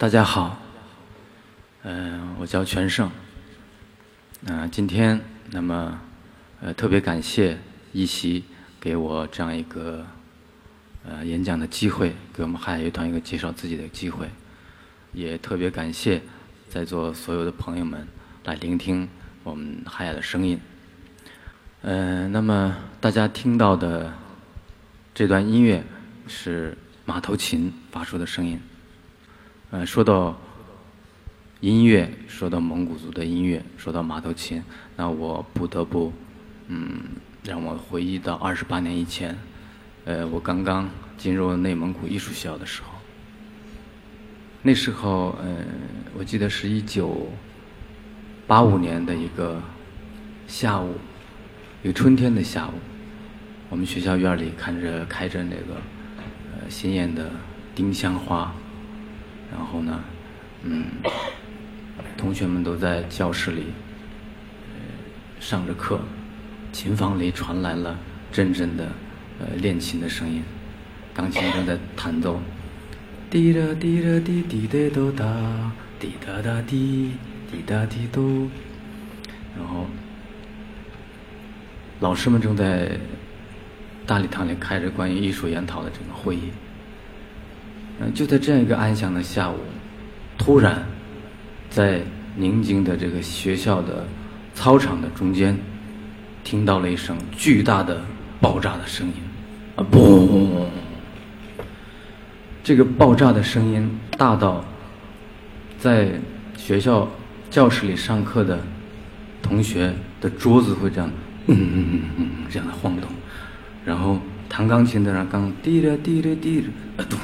大家好，嗯、我叫全胜。嗯、今天那么呃特别感谢一席给我这样一个呃演讲的机会，给我们海乐团一个介绍自己的机会，也特别感谢在座所有的朋友们来聆听我们海雅的声音。嗯、那么大家听到的这段音乐是马头琴发出的声音。呃，说到音乐，说到蒙古族的音乐，说到马头琴，那我不得不，嗯，让我回忆到二十八年以前，呃，我刚刚进入内蒙古艺术学校的时候。那时候，呃，我记得是一九八五年的一个下午，一个春天的下午，我们学校院里看着开着那个呃鲜艳的丁香花。然后呢，嗯，同学们都在教室里、上着课，琴房里传来了阵阵的呃练琴的声音，钢琴正在弹奏，滴答滴答滴滴答哆哒，滴答答滴滴答滴哆，然后老师们正在大礼堂里开着关于艺术研讨的这个会议。嗯，就在这样一个安详的下午，突然，在宁静的这个学校的操场的中间，听到了一声巨大的爆炸的声音，啊，嘣！这个爆炸的声音大到，在学校教室里上课的同学的桌子会这样，嗯嗯嗯嗯这样的晃动，然后弹钢琴的人刚滴着滴着滴着，啊咚！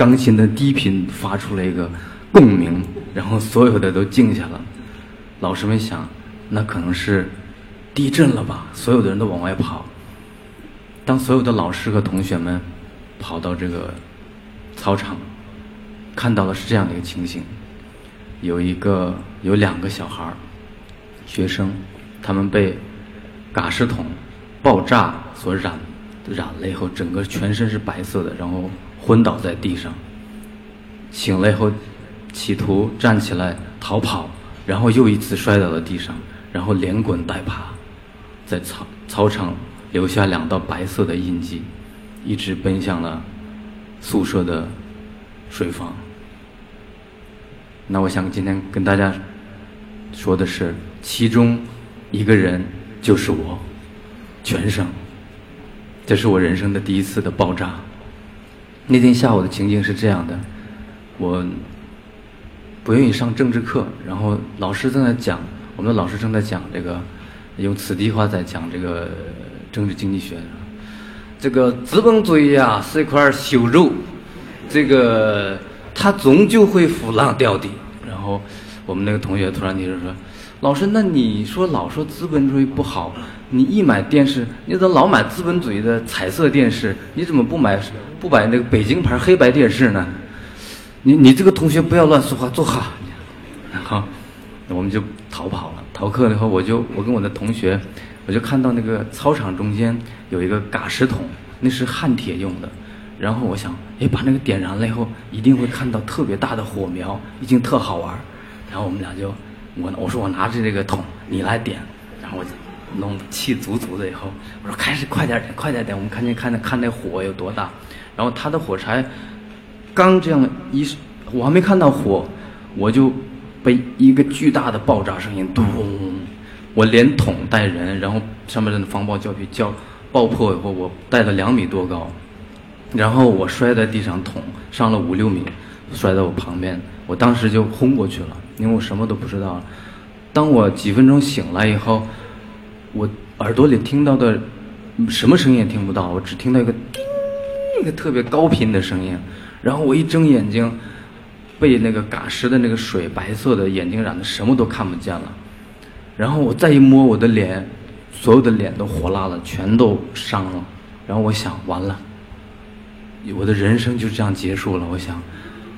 钢琴的低频发出了一个共鸣，然后所有的都静下了。老师们想，那可能是地震了吧？所有的人都往外跑。当所有的老师和同学们跑到这个操场，看到的是这样的一个情形：有一个有两个小孩儿，学生，他们被嘎石桶爆炸所染染了以后，整个全身是白色的，然后。昏倒在地上，醒来以后，企图站起来逃跑，然后又一次摔倒在地上，然后连滚带爬，在操操场留下两道白色的印记，一直奔向了宿舍的水房。那我想今天跟大家说的是，其中一个人就是我，全省。这是我人生的第一次的爆炸。那天下午的情景是这样的，我不愿意上政治课，然后老师正在讲，我们的老师正在讲这个，用此地话在讲这个政治经济学。这个资本主义啊是一块朽肉，这个它终究会腐烂掉的。然后我们那个同学突然提出说：“老师，那你说老说资本主义不好，你一买电视，你怎么老买资本主义的彩色电视？你怎么不买？”不买那个北京牌黑白电视呢？你你这个同学不要乱说话，坐好。然后我们就逃跑了。逃课了以后，我就我跟我的同学，我就看到那个操场中间有一个嘎石桶，那是焊铁用的。然后我想，哎，把那个点燃了以后，一定会看到特别大的火苗，一定特好玩。然后我们俩就，我我说我拿着这个桶，你来点。然后我就弄气足足的以后，我说开始快点点，快点点。我们看见看那看那火有多大。然后他的火柴刚这样一，我还没看到火，我就被一个巨大的爆炸声音咚，我连桶带人，然后上面的防爆胶皮胶爆破以后，我带了两米多高，然后我摔在地上，桶上了五六米，摔在我旁边，我当时就昏过去了，因为我什么都不知道了。当我几分钟醒来以后，我耳朵里听到的什么声音也听不到，我只听到一个叮。一个特别高频的声音，然后我一睁眼睛，被那个嘎石的那个水白色的眼睛染的什么都看不见了。然后我再一摸我的脸，所有的脸都火辣了，全都伤了。然后我想，完了，我的人生就这样结束了。我想，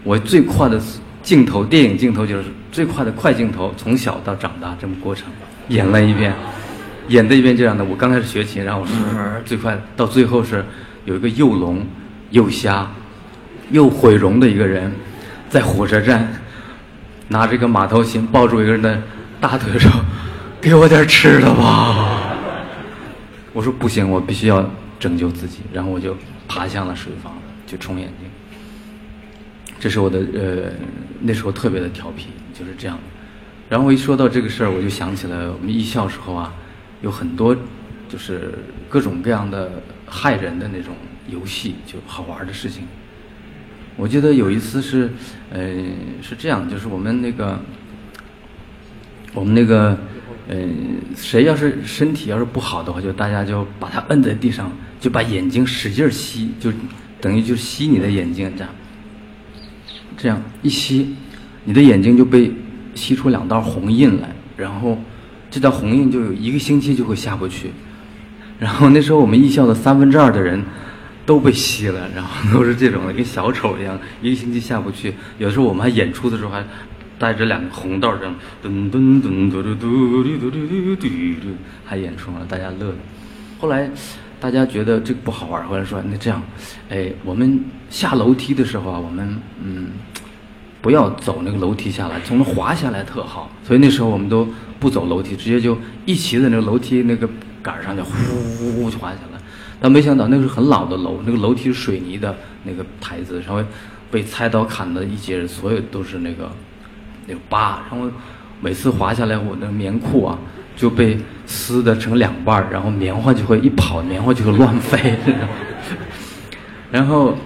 我最快的镜头，电影镜头就是最快的快镜头，从小到长大这么过程，演了一遍，演的一遍这样的。我刚开始学琴，然后我说最快到最后是。有一个又聋又瞎又毁容的一个人，在火车站拿着个马头琴抱住一个人的大腿说：“ 给我点吃的吧。”我说不行，我必须要拯救自己。然后我就爬向了水房，就冲眼睛。这是我的呃，那时候特别的调皮，就是这样。然后一说到这个事儿，我就想起来我们艺校时候啊，有很多就是各种各样的害人的那种游戏，就好玩的事情。我记得有一次是，呃，是这样，就是我们那个，我们那个，呃，谁要是身体要是不好的话，就大家就把他摁在地上，就把眼睛使劲吸，就等于就吸你的眼睛这样。这样一吸，你的眼睛就被吸出两道红印来，然后这道红印就有一个星期就会下不去。然后那时候我们艺校的三分之二的人都被吸了，然后都是这种的，跟小丑一样，一个星期下不去。有的时候我们还演出的时候还带着两个红道这样，噔噔噔嘟嘟嘟嘟嘟嘟嘟，还演出了，大家乐的。后来大家觉得这个不好玩，后来说那这样，哎，我们下楼梯的时候啊，我们嗯。不要走那个楼梯下来，从那滑下来特好。所以那时候我们都不走楼梯，直接就一骑在那个楼梯那个杆上，就呼呼呼就滑下来。但没想到那个是很老的楼，那个楼梯是水泥的那个台子，稍微被菜刀砍的一截，所有都是那个那个疤。然后每次滑下来，我的棉裤啊就被撕的成两半儿然后棉花就会一跑，棉花就会乱飞。然后。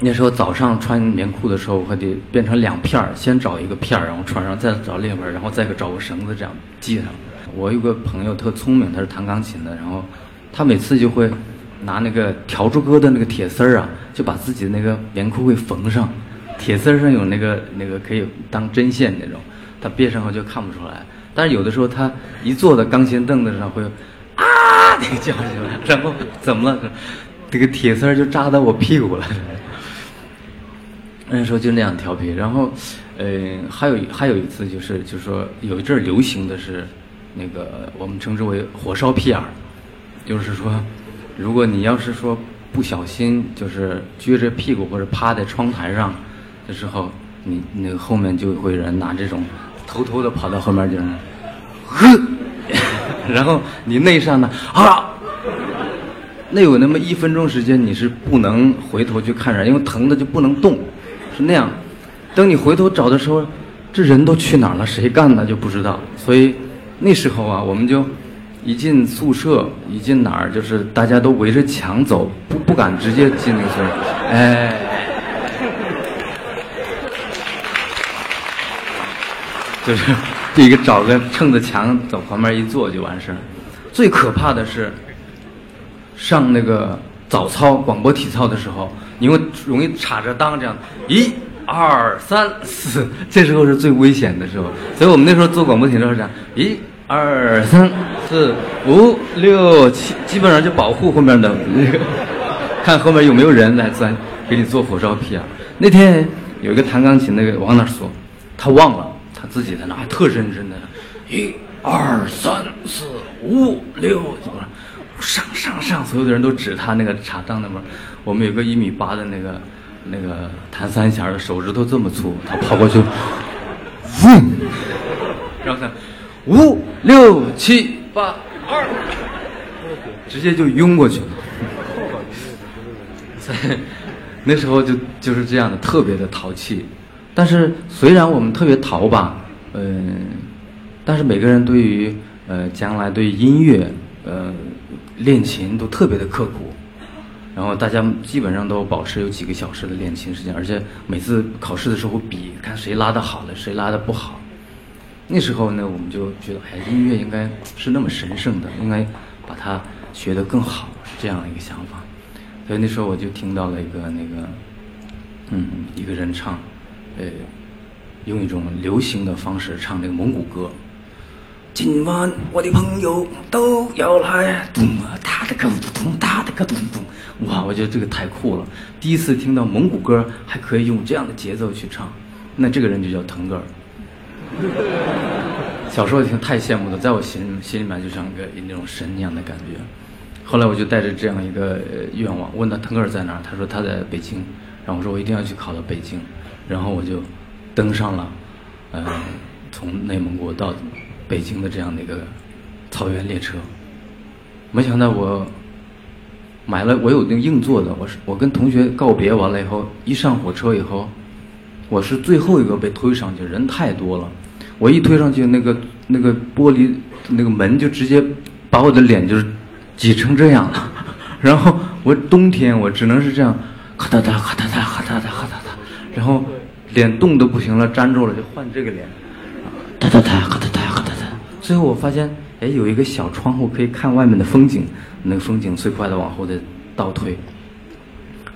那时候早上穿棉裤的时候，我还得变成两片儿，先找一个片儿，然后穿上，再找另一片儿，然后再找个绳子这样系上。我有个朋友特聪明，他是弹钢琴的，然后他每次就会拿那个笤帚哥的那个铁丝儿啊，就把自己的那个棉裤会缝上。铁丝儿上有那个那个可以当针线那种，他别上后就看不出来。但是有的时候他一坐在钢琴凳子上会啊那个叫起来，然后怎么了？这个铁丝儿就扎到我屁股了。那时候就那样调皮，然后，呃，还有还有一次就是，就是说有一阵儿流行的是，那个我们称之为火烧屁眼儿，就是说，如果你要是说不小心就是撅着屁股或者趴在窗台上的时候，你那个后面就会有人拿这种偷偷的跑到后面就是，呵，然后你那上呢啊，那有那么一分钟时间你是不能回头去看人，因为疼的就不能动。是那样，等你回头找的时候，这人都去哪儿了？谁干的就不知道。所以那时候啊，我们就一进宿舍，一进哪儿，就是大家都围着墙走，不不敢直接进那个宿舍。哎，就是这一个找个撑着墙走旁边一坐就完事儿。最可怕的是上那个早操广播体操的时候。因为容易插着裆这样，一、二、三、四，这时候是最危险的时候。所以我们那时候做广播体操是这样：一、二、三、四、五、六、七，基本上就保护后面的那个，看后面有没有人来钻，给你做火烧屁啊。那天有一个弹钢琴那个往哪说，他忘了，他自己在那特认真的，一、二、三、四、五、六，上上上，所有的人都指他那个插裆那边。我们有个一米八的那个那个弹三弦的，手指头这么粗，他跑过去，嗡，然后他五六七八二，直接就晕过去了。在那时候就就是这样的，特别的淘气。但是虽然我们特别淘吧，嗯，但是每个人对于呃将来对音乐练琴都特别的刻苦。然后大家基本上都保持有几个小时的练琴时间，而且每次考试的时候比看谁拉的好了，谁拉的不好。那时候呢，我们就觉得，哎，音乐应该是那么神圣的，应该把它学得更好，是这样一个想法。所以那时候我就听到了一个那个，嗯，一个人唱，呃，用一种流行的方式唱那个蒙古歌。今晚我的朋友都要来，咚啊哒的个咚咚哒的个咚咚。哇，我觉得这个太酷了！第一次听到蒙古歌还可以用这样的节奏去唱，那这个人就叫腾格尔。小时候听太羡慕了，在我心心里面就像个那种神一样的感觉。后来我就带着这样一个愿望，问他腾格尔在哪，他说他在北京，然后我说我一定要去考到北京，然后我就登上了，呃，从内蒙古到北京的这样的一个草原列车。没想到我买了，我有那个硬座的，我是我跟同学告别完了以后，一上火车以后，我是最后一个被推上去，人太多了，我一推上去，那个那个玻璃那个门就直接把我的脸就是挤成这样了，然后我冬天我只能是这样，咔哒哒咔哒哒咔哒哒咔哒哒，然后脸冻得不行了，粘住了就换这个脸，最后我发现。哎，有一个小窗户可以看外面的风景，那个风景最快的往后的倒退。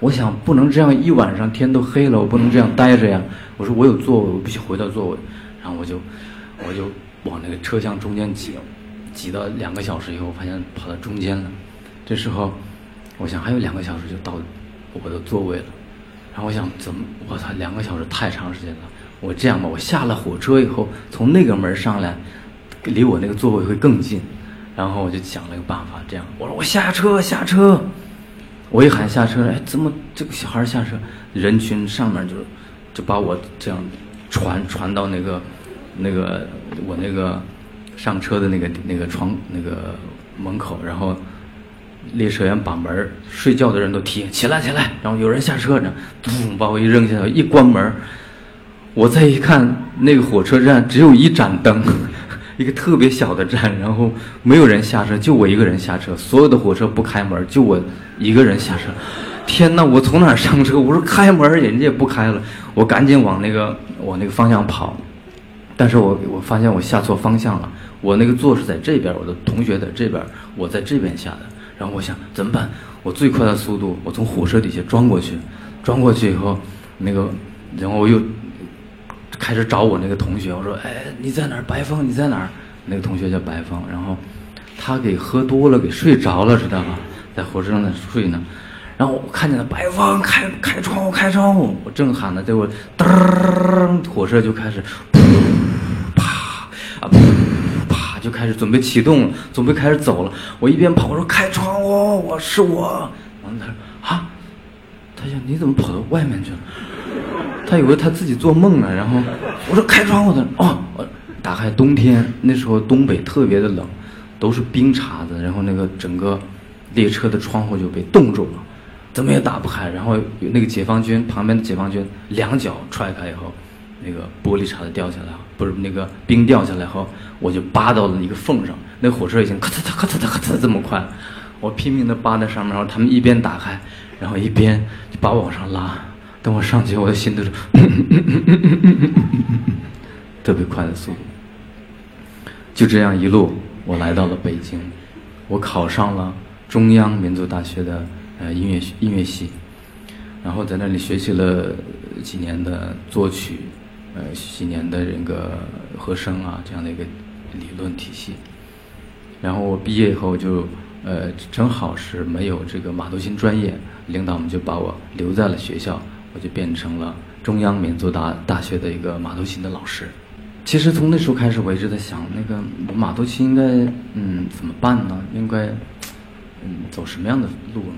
我想不能这样一晚上天都黑了，我不能这样待着呀。我说我有座位，我必须回到座位。然后我就我就往那个车厢中间挤，挤到两个小时以后，我发现跑到中间了。这时候我想还有两个小时就到我的座位了。然后我想怎么？我操，两个小时太长时间了。我这样吧，我下了火车以后从那个门上来。离我那个座位会更近，然后我就想了个办法，这样。我说我下车下车，我一喊下车，哎，怎么这个小孩下车？人群上面就就把我这样传传到那个那个我那个上车的那个那个窗那个门口，然后列车员把门睡觉的人都提起来起来，然后有人下车呢，咚把我一扔下去，一关门，我再一看那个火车站只有一盏灯。一个特别小的站，然后没有人下车，就我一个人下车。所有的火车不开门，就我一个人下车。天哪！我从哪上车？我说开门，人家也不开了。我赶紧往那个我那个方向跑，但是我我发现我下错方向了。我那个座是在这边，我的同学在这边，我在这边下的。然后我想怎么办？我最快的速度，我从火车底下钻过去，钻过去以后，那个，然后我又。开始找我那个同学，我说：“哎，你在哪儿？白峰，你在哪儿？”那个同学叫白峰，然后他给喝多了，给睡着了，知道吧？在火车上在睡呢。然后我看见了白峰，开开窗户，开窗户。我正喊呢，结果噔，火车就开始啪啊啪就开始准备启动了，准备开始走了。我一边跑，我说：“开窗户，我是我。”完了他说：“啊，他说你怎么跑到外面去了？”他以为他自己做梦呢，然后我说开窗户的哦，打开冬天那时候东北特别的冷，都是冰碴子，然后那个整个列车的窗户就被冻住了，怎么也打不开。然后那个解放军旁边的解放军两脚踹开以后，那个玻璃碴子掉下来，不是那个冰掉下来后，我就扒到了一个缝上。那火车已经咔嚓嚓咔嚓咔嚓这么快，我拼命的扒在上面，然后他们一边打开，然后一边就把我往上拉。等我上去，我的心都是特别快的速度。就这样一路，我来到了北京，我考上了中央民族大学的呃音乐音乐系，然后在那里学习了几年的作曲，呃几年的这个和声啊这样的一个理论体系。然后我毕业以后就呃正好是没有这个马头琴专业，领导们就把我留在了学校。我就变成了中央民族大大学的一个马头琴的老师。其实从那时候开始，我一直在想，那个我马头琴应该嗯怎么办呢？应该嗯走什么样的路呢？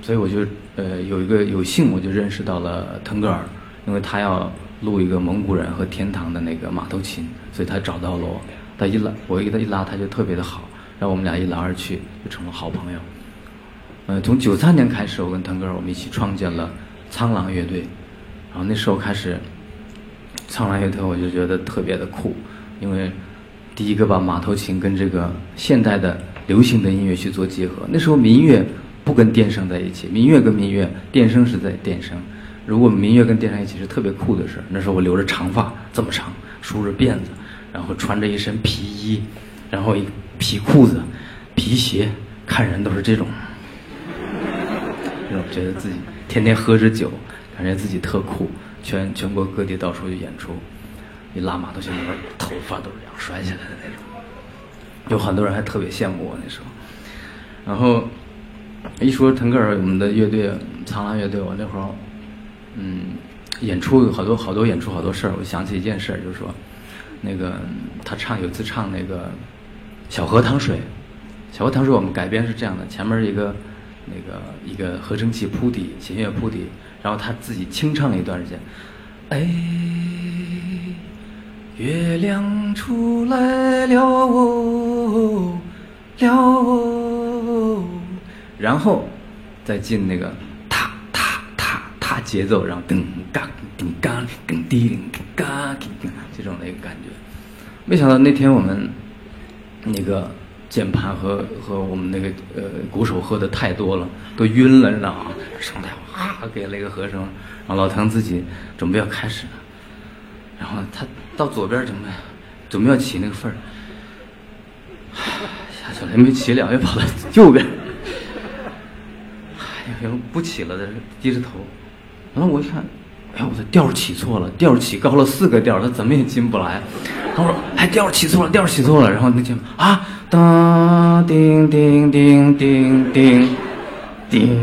所以我就呃有一个有幸，我就认识到了腾格尔，因为他要录一个蒙古人和天堂的那个马头琴，所以他找到了我。他一拉我给他一拉，他就特别的好，然后我们俩一来二去就成了好朋友。呃，从九三年开始，我跟腾格尔我们一起创建了。苍狼乐队，然后那时候开始，苍狼乐队我就觉得特别的酷，因为第一个把马头琴跟这个现代的流行的音乐去做结合。那时候民乐不跟电声在一起，民乐跟民乐，电声是在电声。如果民乐跟电声一起是特别酷的事那时候我留着长发，这么长，梳着辫子，然后穿着一身皮衣，然后一皮裤子、皮鞋，看人都是这种，这种觉得自己。天天喝着酒，感觉自己特酷，全全国各地到处去演出，一拉马头琴，头发都是这样甩起来的那种。有很多人还特别羡慕我那时候。然后一说腾格尔，我们的乐队苍狼乐队，我那会儿，嗯，演出有好多好多演出好多事儿。我想起一件事儿，就是说，那个他唱有一次唱那个《小河淌水》，《小河淌水》我们改编是这样的，前面一个。那个一个合成器铺底，弦乐铺底，然后他自己清唱了一段时间，哎，月亮出来了哦，了哦，然后再进那个踏踏踏踏节奏，然后噔嘎噔嘎噔滴噔嘎噔这种的一个感觉。没想到那天我们那个键盘和和我们那个呃鼓手喝的太多了，都晕了，你知道吗？上台哇给了一个和声，然后老唐自己准备要开始了，然后他到左边准备准备要起那个份儿，下去了也没起了，又跑到右边，哎呀，不起了，在这低着头，然后我一看。哎，我的调起错了，调起高了四个调，他怎么也进不来。他说：“哎，调起错了，调起错了。”然后那键啊，哒叮叮叮叮叮叮，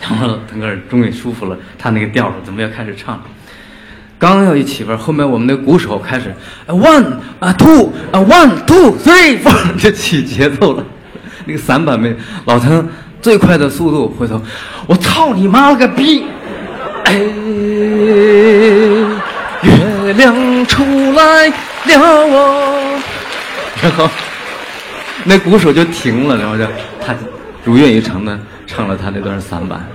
然后腾格尔终于舒服了，他那个调了，怎么要开始唱了。刚要一起份，后面我们的鼓手开始，one 啊 two 啊 one two three four 就 起节奏了。那个散板没老腾最快的速度回头，我操你妈了个逼！哎，月亮出来了哦，然 后那鼓手就停了，然后就他如愿以偿的唱了他那段散板。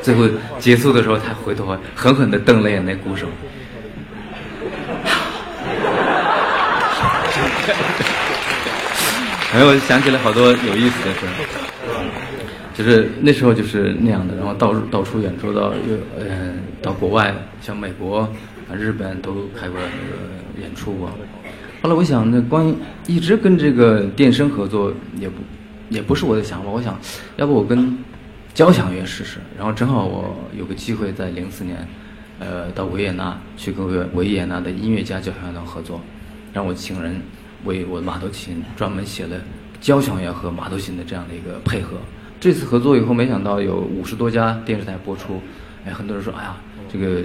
最后结束的时候，他回头狠狠的瞪了眼那鼓手。哎，我想起来好多有意思的事儿就是那时候就是那样的，然后到到处演出，到又呃到国外，像美国、啊日本都开过那个演出过。后来我想，那关于一直跟这个电声合作，也不也不是我的想法。我想要不我跟交响乐试试。然后正好我有个机会在零四年，呃到维也纳去跟维维也纳的音乐家交响乐团合作，让我请人为我的马头琴专门写了交响乐和马头琴的这样的一个配合。这次合作以后，没想到有五十多家电视台播出，哎，很多人说，哎呀，这个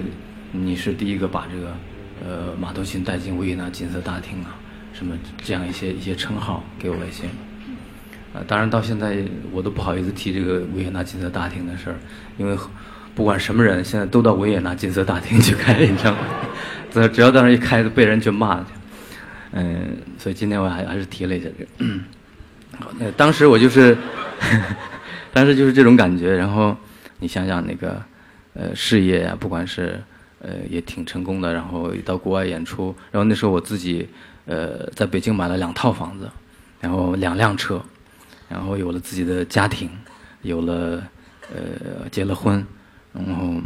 你是第一个把这个呃马头琴带进维也纳金色大厅啊，什么这样一些一些称号给我一些，啊，当然到现在我都不好意思提这个维也纳金色大厅的事儿，因为不管什么人现在都到维也纳金色大厅去开演唱会，只 只要到那一开，被人就骂去，嗯，所以今天我还还是提了一下这个，那当时我就是。但是就是这种感觉，然后你想想那个，呃，事业呀，不管是呃也挺成功的，然后到国外演出，然后那时候我自己呃在北京买了两套房子，然后两辆车，然后有了自己的家庭，有了呃结了婚，然后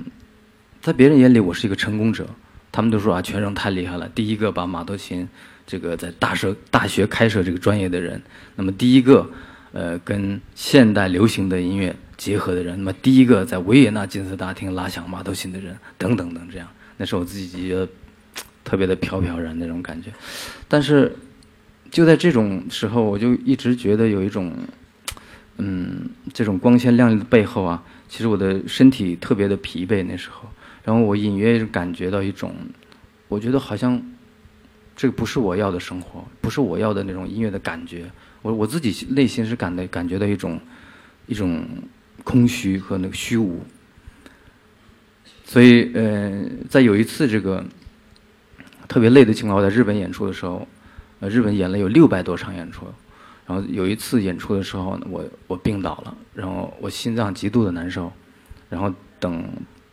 在别人眼里我是一个成功者，他们都说啊全胜太厉害了，第一个把马头琴这个在大设大学开设这个专业的人，那么第一个。呃，跟现代流行的音乐结合的人，那么第一个在维也纳金色大厅拉响马头琴的人，等等等，这样，那是我自己觉得特别的飘飘然那种感觉。但是就在这种时候，我就一直觉得有一种，嗯，这种光鲜亮丽的背后啊，其实我的身体特别的疲惫。那时候，然后我隐约感觉到一种，我觉得好像这个不是我要的生活，不是我要的那种音乐的感觉。我我自己内心是感的感觉到一种一种空虚和那个虚无，所以呃，在有一次这个特别累的情况，我在日本演出的时候，呃，日本演了有六百多场演出，然后有一次演出的时候，我我病倒了，然后我心脏极度的难受，然后等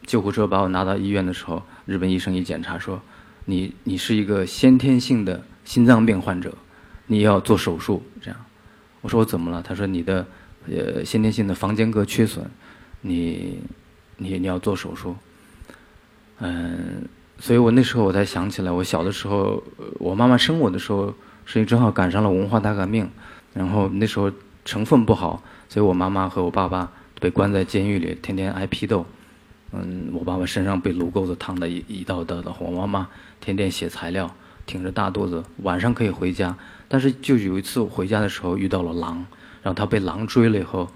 救护车把我拿到医院的时候，日本医生一检查说，你你是一个先天性的心脏病患者。你要做手术，这样，我说我怎么了？他说你的呃先天性的房间隔缺损，你你你要做手术，嗯，所以我那时候我才想起来，我小的时候，我妈妈生我的时候，是因为正好赶上了文化大革命，然后那时候成分不好，所以我妈妈和我爸爸被关在监狱里，天天挨批斗，嗯，我爸爸身上被炉钩子烫的一一道道的，我妈妈天天写材料，挺着大肚子，晚上可以回家。但是就有一次我回家的时候遇到了狼，然后他被狼追了以后，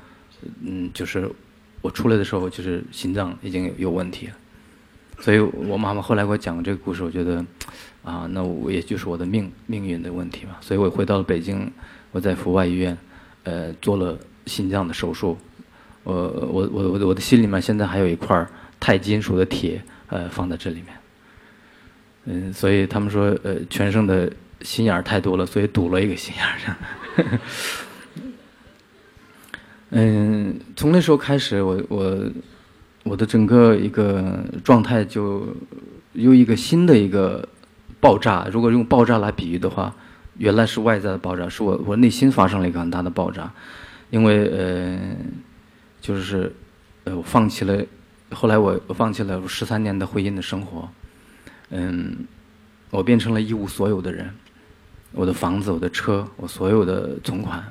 嗯，就是我出来的时候就是心脏已经有有问题了，所以我妈妈后来给我讲这个故事，我觉得啊，那我也就是我的命命运的问题吧。所以我回到了北京，我在阜外医院，呃，做了心脏的手术。我我我我我的心里面现在还有一块钛金属的铁呃放在这里面。嗯，所以他们说呃全胜的心眼儿太多了，所以堵了一个心眼儿上。嗯，从那时候开始，我我我的整个一个状态就有一个新的一个爆炸。如果用爆炸来比喻的话，原来是外在的爆炸，是我我内心发生了一个很大的爆炸，因为呃，就是呃我放弃了，后来我我放弃了十三年的婚姻的生活，嗯，我变成了一无所有的人，我的房子、我的车、我所有的存款，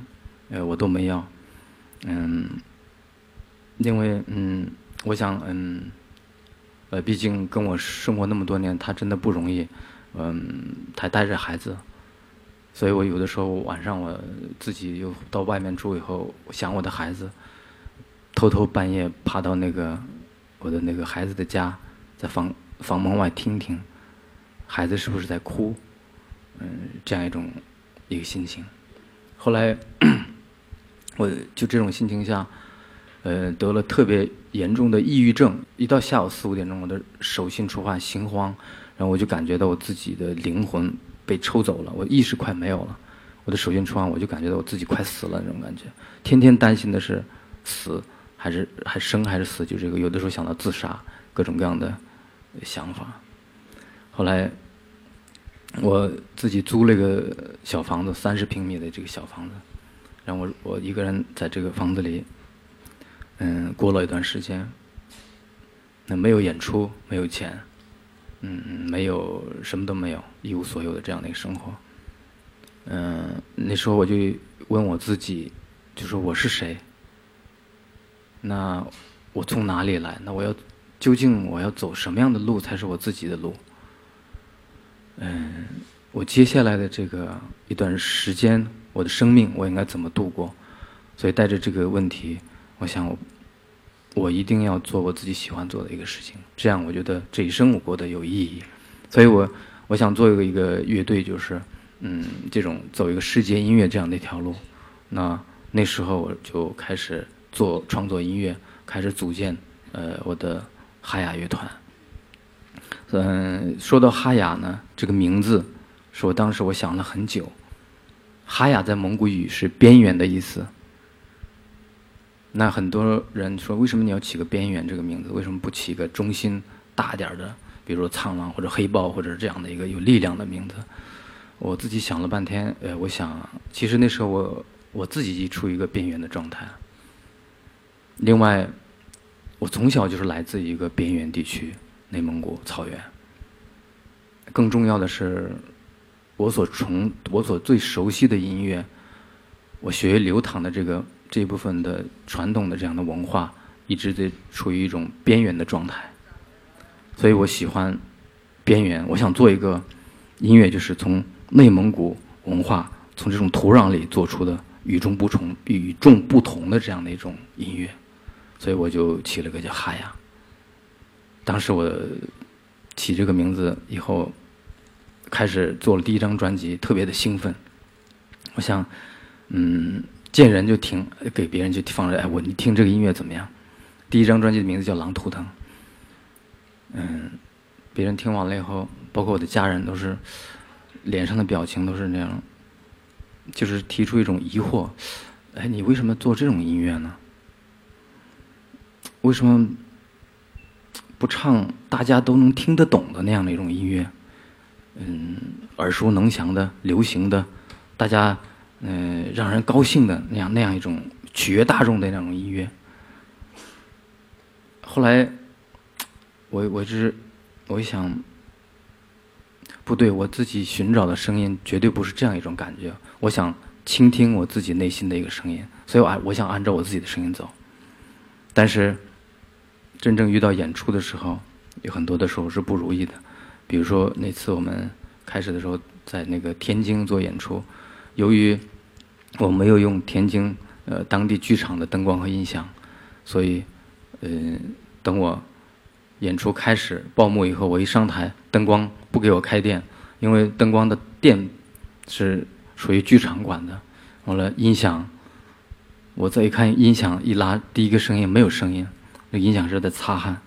呃我都没要。嗯，因为嗯，我想嗯，呃，毕竟跟我生活那么多年，他真的不容易，嗯，他带着孩子，所以我有的时候晚上我自己又到外面住以后，想我的孩子，偷偷半夜爬到那个我的那个孩子的家，在房房门外听听，孩子是不是在哭，嗯，这样一种一个心情，后来。我就这种心情下，呃，得了特别严重的抑郁症。一到下午四五点钟，我的手心出汗、心慌，然后我就感觉到我自己的灵魂被抽走了，我意识快没有了。我的手心出汗，我就感觉到我自己快死了那种感觉。天天担心的是死还是还生还是死，就这个有的时候想到自杀，各种各样的想法。后来我自己租了一个小房子，三十平米的这个小房子。然后我我一个人在这个房子里，嗯，过了一段时间，那没有演出，没有钱，嗯，没有什么都没有，一无所有的这样的一个生活。嗯，那时候我就问我自己，就说我是谁？那我从哪里来？那我要究竟我要走什么样的路才是我自己的路？嗯，我接下来的这个一段时间。我的生命我应该怎么度过？所以带着这个问题，我想我我一定要做我自己喜欢做的一个事情，这样我觉得这一生我过得有意义。所以我我想做一个一个乐队，就是嗯，这种走一个世界音乐这样的一条路。那那时候我就开始做创作音乐，开始组建呃我的哈雅乐团。嗯，说到哈雅呢，这个名字是我当时我想了很久。哈雅在蒙古语是边缘的意思。那很多人说，为什么你要起个边缘这个名字？为什么不起个中心大点的，比如说苍狼或者黑豹或者这样的一个有力量的名字？我自己想了半天，呃，我想，其实那时候我我自己已处于一个边缘的状态。另外，我从小就是来自一个边缘地区，内蒙古草原。更重要的是。我所从我所最熟悉的音乐，我血液流淌的这个这部分的传统的这样的文化，一直在处于一种边缘的状态，所以我喜欢边缘。我想做一个音乐，就是从内蒙古文化从这种土壤里做出的与众不同、与众不同的这样的一种音乐，所以我就起了个叫哈雅。当时我起这个名字以后。开始做了第一张专辑，特别的兴奋。我想，嗯，见人就听，给别人就放着。哎，我你听这个音乐怎么样？第一张专辑的名字叫《狼图腾》。嗯，别人听完了以后，包括我的家人，都是脸上的表情都是那样，就是提出一种疑惑：哎，你为什么做这种音乐呢？为什么不唱大家都能听得懂的那样的一种音乐？嗯，耳熟能详的、流行的，大家嗯让人高兴的那样那样一种取悦大众的那种音乐。后来，我我是我一想，不对，我自己寻找的声音绝对不是这样一种感觉。我想倾听我自己内心的一个声音，所以我我想按照我自己的声音走。但是，真正遇到演出的时候，有很多的时候是不如意的。比如说那次我们开始的时候在那个天津做演出，由于我没有用天津呃当地剧场的灯光和音响，所以呃等我演出开始报幕以后，我一上台灯光不给我开电，因为灯光的电是属于剧场管的。完了音响，我再一看音响一拉，第一个声音没有声音，那音响师在擦汗。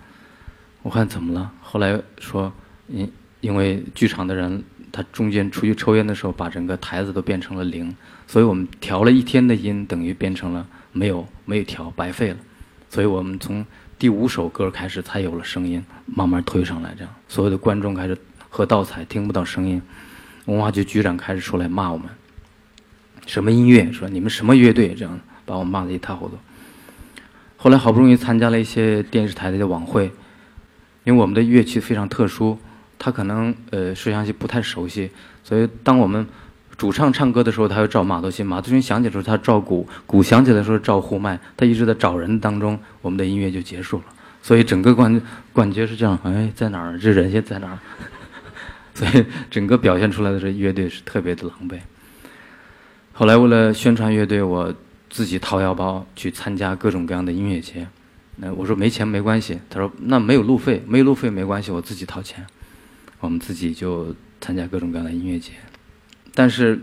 我看怎么了？后来说，因因为剧场的人他中间出去抽烟的时候，把整个台子都变成了零，所以我们调了一天的音，等于变成了没有没有调，白费了。所以我们从第五首歌开始才有了声音，慢慢推上来，这样所有的观众开始喝倒彩，听不到声音。文化局局长开始出来骂我们，什么音乐？说你们什么乐队？这样把我骂得一塌糊涂。后来好不容易参加了一些电视台的晚会。因为我们的乐器非常特殊，他可能呃摄像机不太熟悉，所以当我们主唱唱歌的时候，他要照马头琴；马头琴响起的时候，他照鼓；鼓响起的时候，照呼麦。他一直在找人当中，我们的音乐就结束了。所以整个感感觉是这样：哎，在哪儿？这人现在哪儿？所以整个表现出来的这乐队是特别的狼狈。后来为了宣传乐队，我自己掏腰包去参加各种各样的音乐节。那我说没钱没关系，他说那没有路费，没有路费没关系，我自己掏钱。我们自己就参加各种各样的音乐节，但是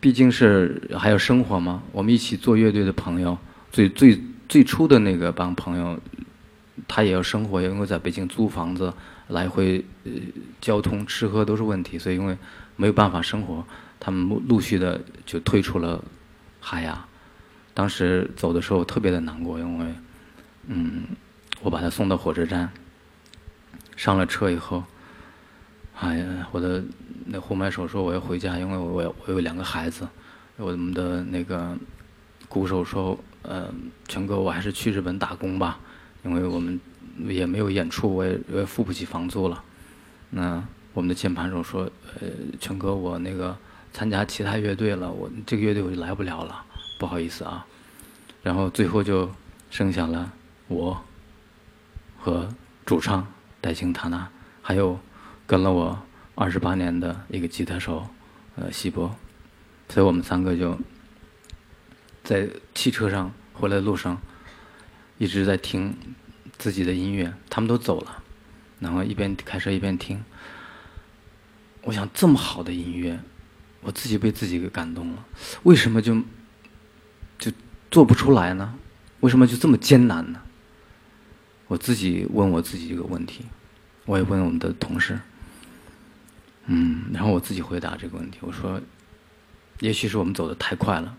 毕竟是还有生活嘛。我们一起做乐队的朋友，最最最初的那个帮朋友，他也要生活，因为在北京租房子，来回呃交通吃喝都是问题，所以因为没有办法生活，他们陆续的就退出了海牙。当时走的时候特别的难过，因为。嗯，我把他送到火车站，上了车以后，哎呀，我的那呼麦手说我要回家，因为我我我有两个孩子。我们的那个鼓手说，呃，全哥，我还是去日本打工吧，因为我们也没有演出，我也我也付不起房租了。那我们的键盘手说，呃，全哥，我那个参加其他乐队了，我这个乐队我就来不了了，不好意思啊。然后最后就剩下了。我和主唱戴青塔纳，还有跟了我二十八年的一个吉他手，呃，西伯，所以我们三个就在汽车上回来的路上一直在听自己的音乐。他们都走了，然后一边开车一边听。我想这么好的音乐，我自己被自己给感动了。为什么就做不出来呢？为什么就这么艰难呢？我自己问我自己一个问题，我也问我们的同事，嗯，然后我自己回答这个问题。我说，也许是我们走的太快了，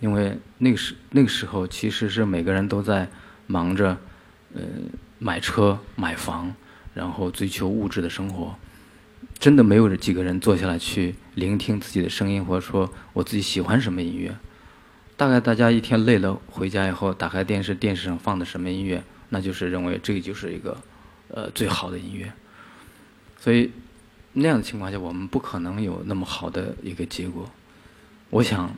因为那个时那个时候其实是每个人都在忙着，呃，买车买房，然后追求物质的生活，真的没有几个人坐下来去聆听自己的声音，或者说我自己喜欢什么音乐。大概大家一天累了回家以后，打开电视，电视上放的什么音乐？那就是认为这个就是一个，呃，最好的音乐，所以那样的情况下，我们不可能有那么好的一个结果。我想，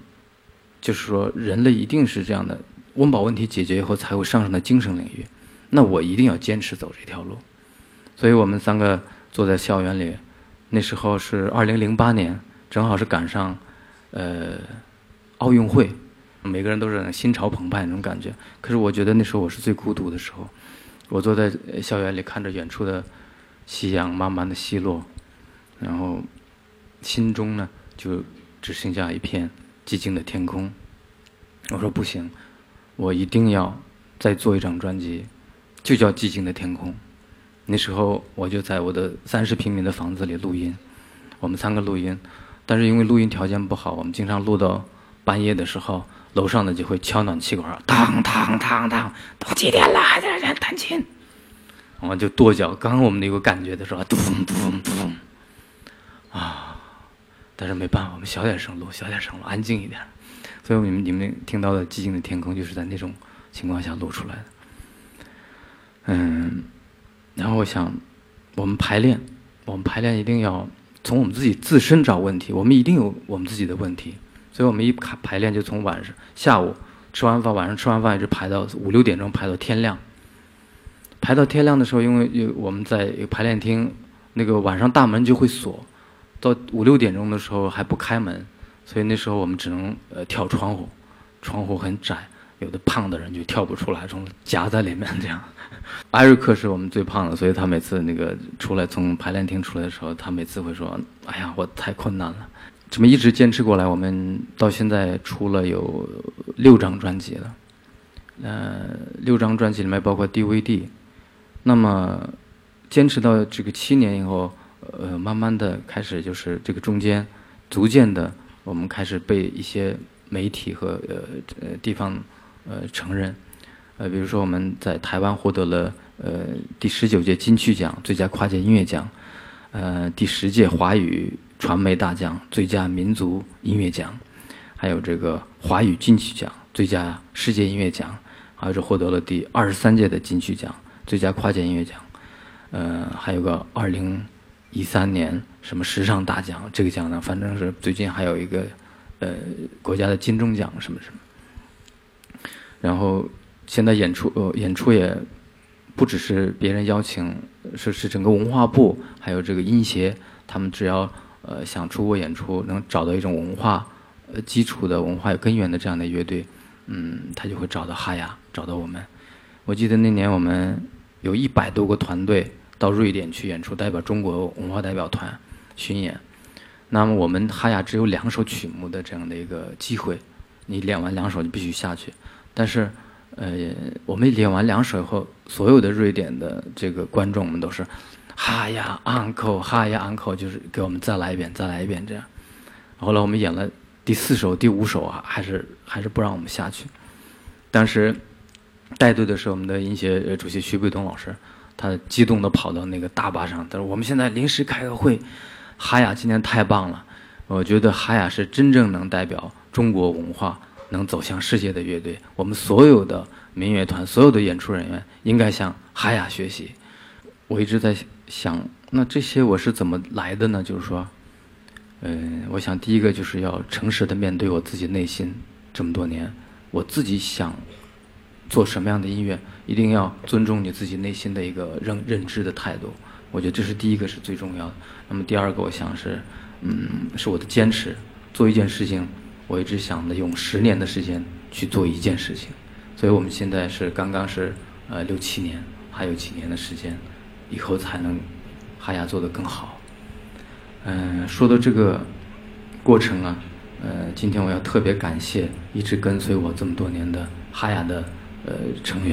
就是说，人类一定是这样的，温饱问题解决以后，才会上升到精神领域。那我一定要坚持走这条路。所以我们三个坐在校园里，那时候是二零零八年，正好是赶上，呃，奥运会。每个人都是心潮澎湃那种感觉，可是我觉得那时候我是最孤独的时候。我坐在校园里看着远处的夕阳慢慢的西落，然后心中呢就只剩下一片寂静的天空。我说不行，我一定要再做一张专辑，就叫《寂静的天空》。那时候我就在我的三十平米的房子里录音，我们三个录音，但是因为录音条件不好，我们经常录到半夜的时候。楼上的就会敲暖气管，当当当当，都几点了还在这弹琴，我们就跺脚。刚刚我们那个感觉的时候，咚咚咚，啊！但是没办法，我们小点声录，小点声录，安静一点。所以你们你们听到的寂静的天空，就是在那种情况下录出来的。嗯，然后我想，我们排练，我们排练一定要从我们自己自身找问题，我们一定有我们自己的问题。所以我们一排排练就从晚上下午吃完饭，晚上吃完饭一直排到五六点钟，排到天亮。排到天亮的时候，因为有我们在排练厅，那个晚上大门就会锁，到五六点钟的时候还不开门，所以那时候我们只能呃跳窗户，窗户很窄，有的胖的人就跳不出来，从夹在里面这样。艾瑞克是我们最胖的，所以他每次那个出来从排练厅出来的时候，他每次会说：“哎呀，我太困难了。”这么一直坚持过来，我们到现在出了有六张专辑了，呃，六张专辑里面包括 DVD。那么，坚持到这个七年以后，呃，慢慢的开始就是这个中间，逐渐的我们开始被一些媒体和呃呃地方呃承认，呃，比如说我们在台湾获得了呃第十九届金曲奖最佳跨界音乐奖，呃第十届华语传媒大奖最佳民族音乐奖，还有这个华语金曲奖最佳世界音乐奖。还是获得了第二十三届的金曲奖最佳跨界音乐奖，呃，还有个二零一三年什么时尚大奖，这个奖呢，反正是最近还有一个呃国家的金钟奖什么什么。然后现在演出呃演出也不只是别人邀请，是是整个文化部还有这个音协，他们只要呃想出国演出，能找到一种文化呃基础的文化有根源的这样的乐队。嗯，他就会找到哈雅，找到我们。我记得那年我们有一百多个团队到瑞典去演出，代表中国文化代表团巡演。那么我们哈雅只有两首曲目的这样的一个机会，你练完两首就必须下去。但是，呃，我们练完两首以后，所有的瑞典的这个观众们都是哈呀 uncle，哈呀 uncle，就是给我们再来一遍，再来一遍这样。后来我们演了。第四首、第五首啊，还是还是不让我们下去。当时带队的是我们的音协主席徐北东老师，他激动地跑到那个大巴上，他说：“我们现在临时开个会，哈雅今天太棒了，我觉得哈雅是真正能代表中国文化、能走向世界的乐队。我们所有的民乐团、所有的演出人员应该向哈雅学习。”我一直在想，那这些我是怎么来的呢？就是说。嗯，我想第一个就是要诚实的面对我自己内心。这么多年，我自己想做什么样的音乐，一定要尊重你自己内心的一个认认知的态度。我觉得这是第一个是最重要的。那么第二个，我想是，嗯，是我的坚持。做一件事情，我一直想的用十年的时间去做一件事情。所以我们现在是刚刚是呃六七年，还有几年的时间，以后才能哈雅做得更好。嗯，说到这个过程啊，呃，今天我要特别感谢一直跟随我这么多年的哈雅的呃成员。